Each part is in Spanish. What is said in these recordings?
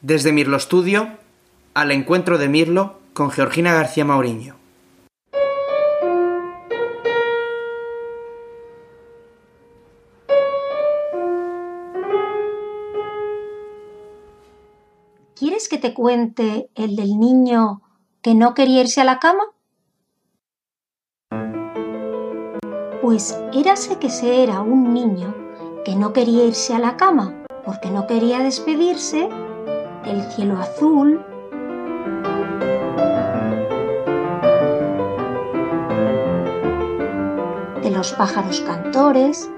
Desde Mirlo Studio, al encuentro de Mirlo con Georgina García Mauriño. ¿Quieres que te cuente el del niño que no quería irse a la cama? Pues érase que se era un niño que no quería irse a la cama porque no quería despedirse del cielo azul, de los pájaros cantores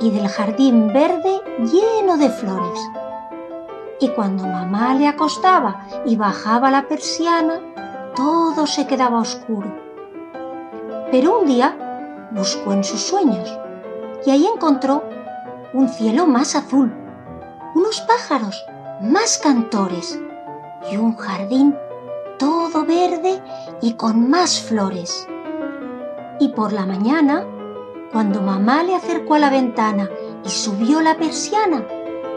y del jardín verde lleno de flores. Y cuando mamá le acostaba y bajaba la persiana, todo se quedaba oscuro. Pero un día buscó en sus sueños y ahí encontró un cielo más azul, unos pájaros más cantores y un jardín todo verde y con más flores. Y por la mañana, cuando mamá le acercó a la ventana y subió la persiana,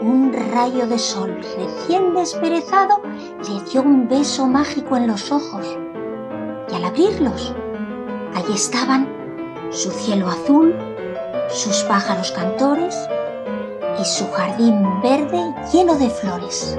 un rayo de sol recién desperezado le dio un beso mágico en los ojos. Y al abrirlos, allí estaban su cielo azul, sus pájaros cantores y su jardín verde lleno de flores.